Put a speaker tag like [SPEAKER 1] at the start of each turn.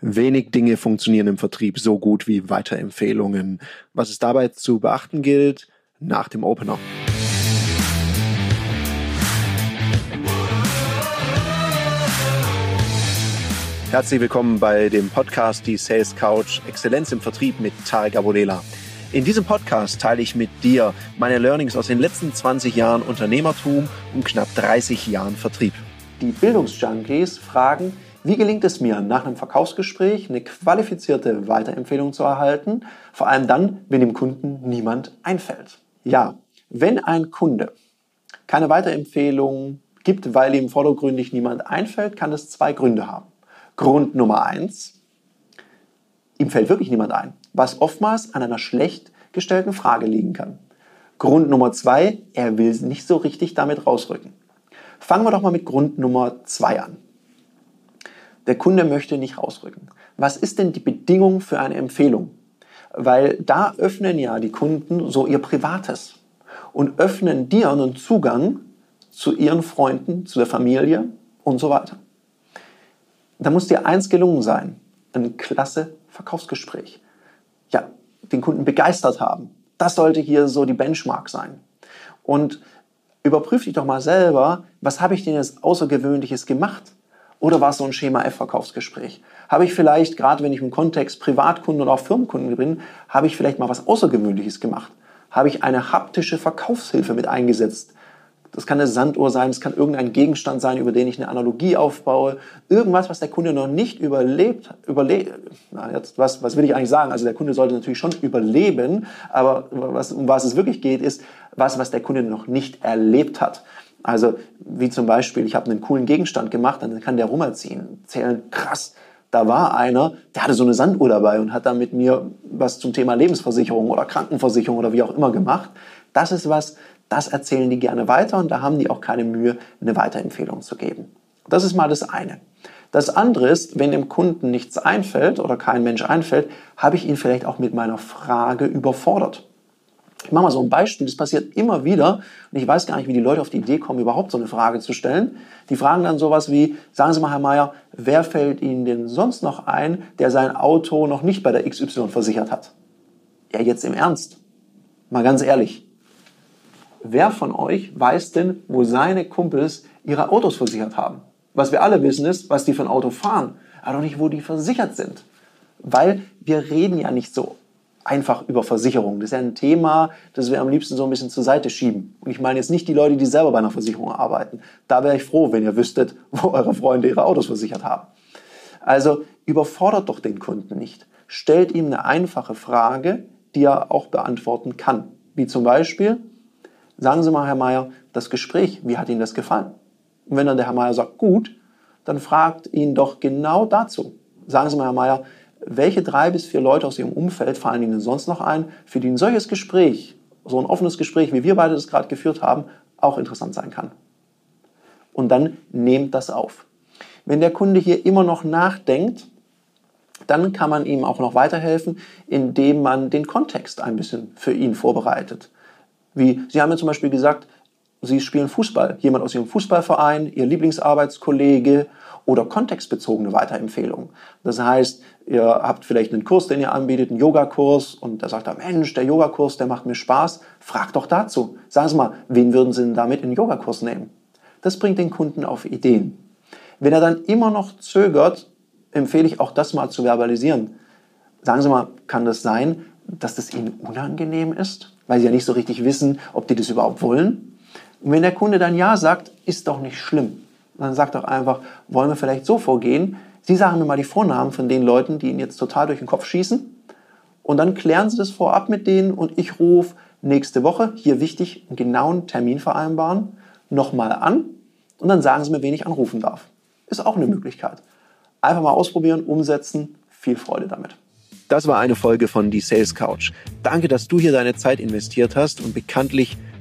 [SPEAKER 1] Wenig Dinge funktionieren im Vertrieb so gut wie Weiterempfehlungen. Was es dabei zu beachten gilt, nach dem Opener. Herzlich willkommen bei dem Podcast Die Sales Couch Exzellenz im Vertrieb mit Tarek Abodela. In diesem Podcast teile ich mit dir meine Learnings aus den letzten 20 Jahren Unternehmertum und knapp 30 Jahren Vertrieb. Die Bildungsjunkies fragen, wie gelingt es mir, nach einem Verkaufsgespräch eine qualifizierte Weiterempfehlung zu erhalten? Vor allem dann, wenn dem Kunden niemand einfällt. Ja, wenn ein Kunde keine Weiterempfehlung gibt, weil ihm vordergründig niemand einfällt, kann das zwei Gründe haben. Grund Nummer eins, ihm fällt wirklich niemand ein, was oftmals an einer schlecht gestellten Frage liegen kann. Grund Nummer zwei, er will nicht so richtig damit rausrücken. Fangen wir doch mal mit Grund Nummer zwei an. Der Kunde möchte nicht rausrücken. Was ist denn die Bedingung für eine Empfehlung? Weil da öffnen ja die Kunden so ihr Privates und öffnen dir einen Zugang zu ihren Freunden, zu der Familie und so weiter. Da muss dir eins gelungen sein, ein klasse Verkaufsgespräch. Ja, den Kunden begeistert haben. Das sollte hier so die Benchmark sein. Und überprüf dich doch mal selber, was habe ich denn jetzt Außergewöhnliches gemacht? Oder war es so ein Schema F-Verkaufsgespräch? Habe ich vielleicht, gerade wenn ich im Kontext Privatkunden oder auch Firmenkunden bin, habe ich vielleicht mal was Außergewöhnliches gemacht? Habe ich eine haptische Verkaufshilfe mit eingesetzt? Das kann eine Sanduhr sein, es kann irgendein Gegenstand sein, über den ich eine Analogie aufbaue. Irgendwas, was der Kunde noch nicht überlebt, überlebt, na jetzt, was, was will ich eigentlich sagen? Also der Kunde sollte natürlich schon überleben, aber was, um was es wirklich geht, ist was, was der Kunde noch nicht erlebt hat. Also wie zum Beispiel, ich habe einen coolen Gegenstand gemacht, dann kann der rumerzählen, zählen, krass, da war einer, der hatte so eine Sanduhr dabei und hat dann mit mir was zum Thema Lebensversicherung oder Krankenversicherung oder wie auch immer gemacht. Das ist was, das erzählen die gerne weiter und da haben die auch keine Mühe, eine Weiterempfehlung zu geben. Das ist mal das eine. Das andere ist, wenn dem Kunden nichts einfällt oder kein Mensch einfällt, habe ich ihn vielleicht auch mit meiner Frage überfordert. Ich mache mal so ein Beispiel, das passiert immer wieder und ich weiß gar nicht, wie die Leute auf die Idee kommen, überhaupt so eine Frage zu stellen. Die fragen dann sowas wie, sagen Sie mal, Herr Mayer, wer fällt Ihnen denn sonst noch ein, der sein Auto noch nicht bei der XY versichert hat? Ja, jetzt im Ernst. Mal ganz ehrlich. Wer von euch weiß denn, wo seine Kumpels ihre Autos versichert haben? Was wir alle wissen ist, was die für ein Auto fahren, aber doch nicht, wo die versichert sind. Weil wir reden ja nicht so einfach über Versicherungen. Das ist ja ein Thema, das wir am liebsten so ein bisschen zur Seite schieben. Und ich meine jetzt nicht die Leute, die selber bei einer Versicherung arbeiten. Da wäre ich froh, wenn ihr wüsstet, wo eure Freunde ihre Autos versichert haben. Also überfordert doch den Kunden nicht. Stellt ihm eine einfache Frage, die er auch beantworten kann. Wie zum Beispiel, sagen Sie mal, Herr Meier, das Gespräch, wie hat Ihnen das gefallen? Und wenn dann der Herr Meier sagt, gut, dann fragt ihn doch genau dazu. Sagen Sie mal, Herr Meier, welche drei bis vier Leute aus Ihrem Umfeld fallen Ihnen sonst noch ein, für die ein solches Gespräch, so ein offenes Gespräch, wie wir beide das gerade geführt haben, auch interessant sein kann. Und dann nehmt das auf. Wenn der Kunde hier immer noch nachdenkt, dann kann man ihm auch noch weiterhelfen, indem man den Kontext ein bisschen für ihn vorbereitet. Wie, Sie haben ja zum Beispiel gesagt, Sie spielen Fußball. Jemand aus Ihrem Fußballverein, Ihr Lieblingsarbeitskollege oder kontextbezogene Weiterempfehlungen. Das heißt, ihr habt vielleicht einen Kurs, den ihr anbietet, einen Yogakurs und da sagt er, Mensch, der Yogakurs, der macht mir Spaß. Fragt doch dazu. Sagen Sie mal, wen würden Sie denn damit in den Yogakurs nehmen? Das bringt den Kunden auf Ideen. Wenn er dann immer noch zögert, empfehle ich auch das mal zu verbalisieren. Sagen Sie mal, kann das sein, dass das Ihnen unangenehm ist, weil Sie ja nicht so richtig wissen, ob die das überhaupt wollen? Und wenn der Kunde dann Ja sagt, ist doch nicht schlimm dann sagt doch einfach, wollen wir vielleicht so vorgehen? Sie sagen mir mal die Vornamen von den Leuten, die Ihnen jetzt total durch den Kopf schießen. Und dann klären Sie das vorab mit denen und ich rufe nächste Woche, hier wichtig, einen genauen Termin vereinbaren, nochmal an und dann sagen Sie mir, wen ich anrufen darf. Ist auch eine Möglichkeit. Einfach mal ausprobieren, umsetzen. Viel Freude damit. Das war eine Folge von Die Sales Couch. Danke, dass du hier deine Zeit investiert hast und bekanntlich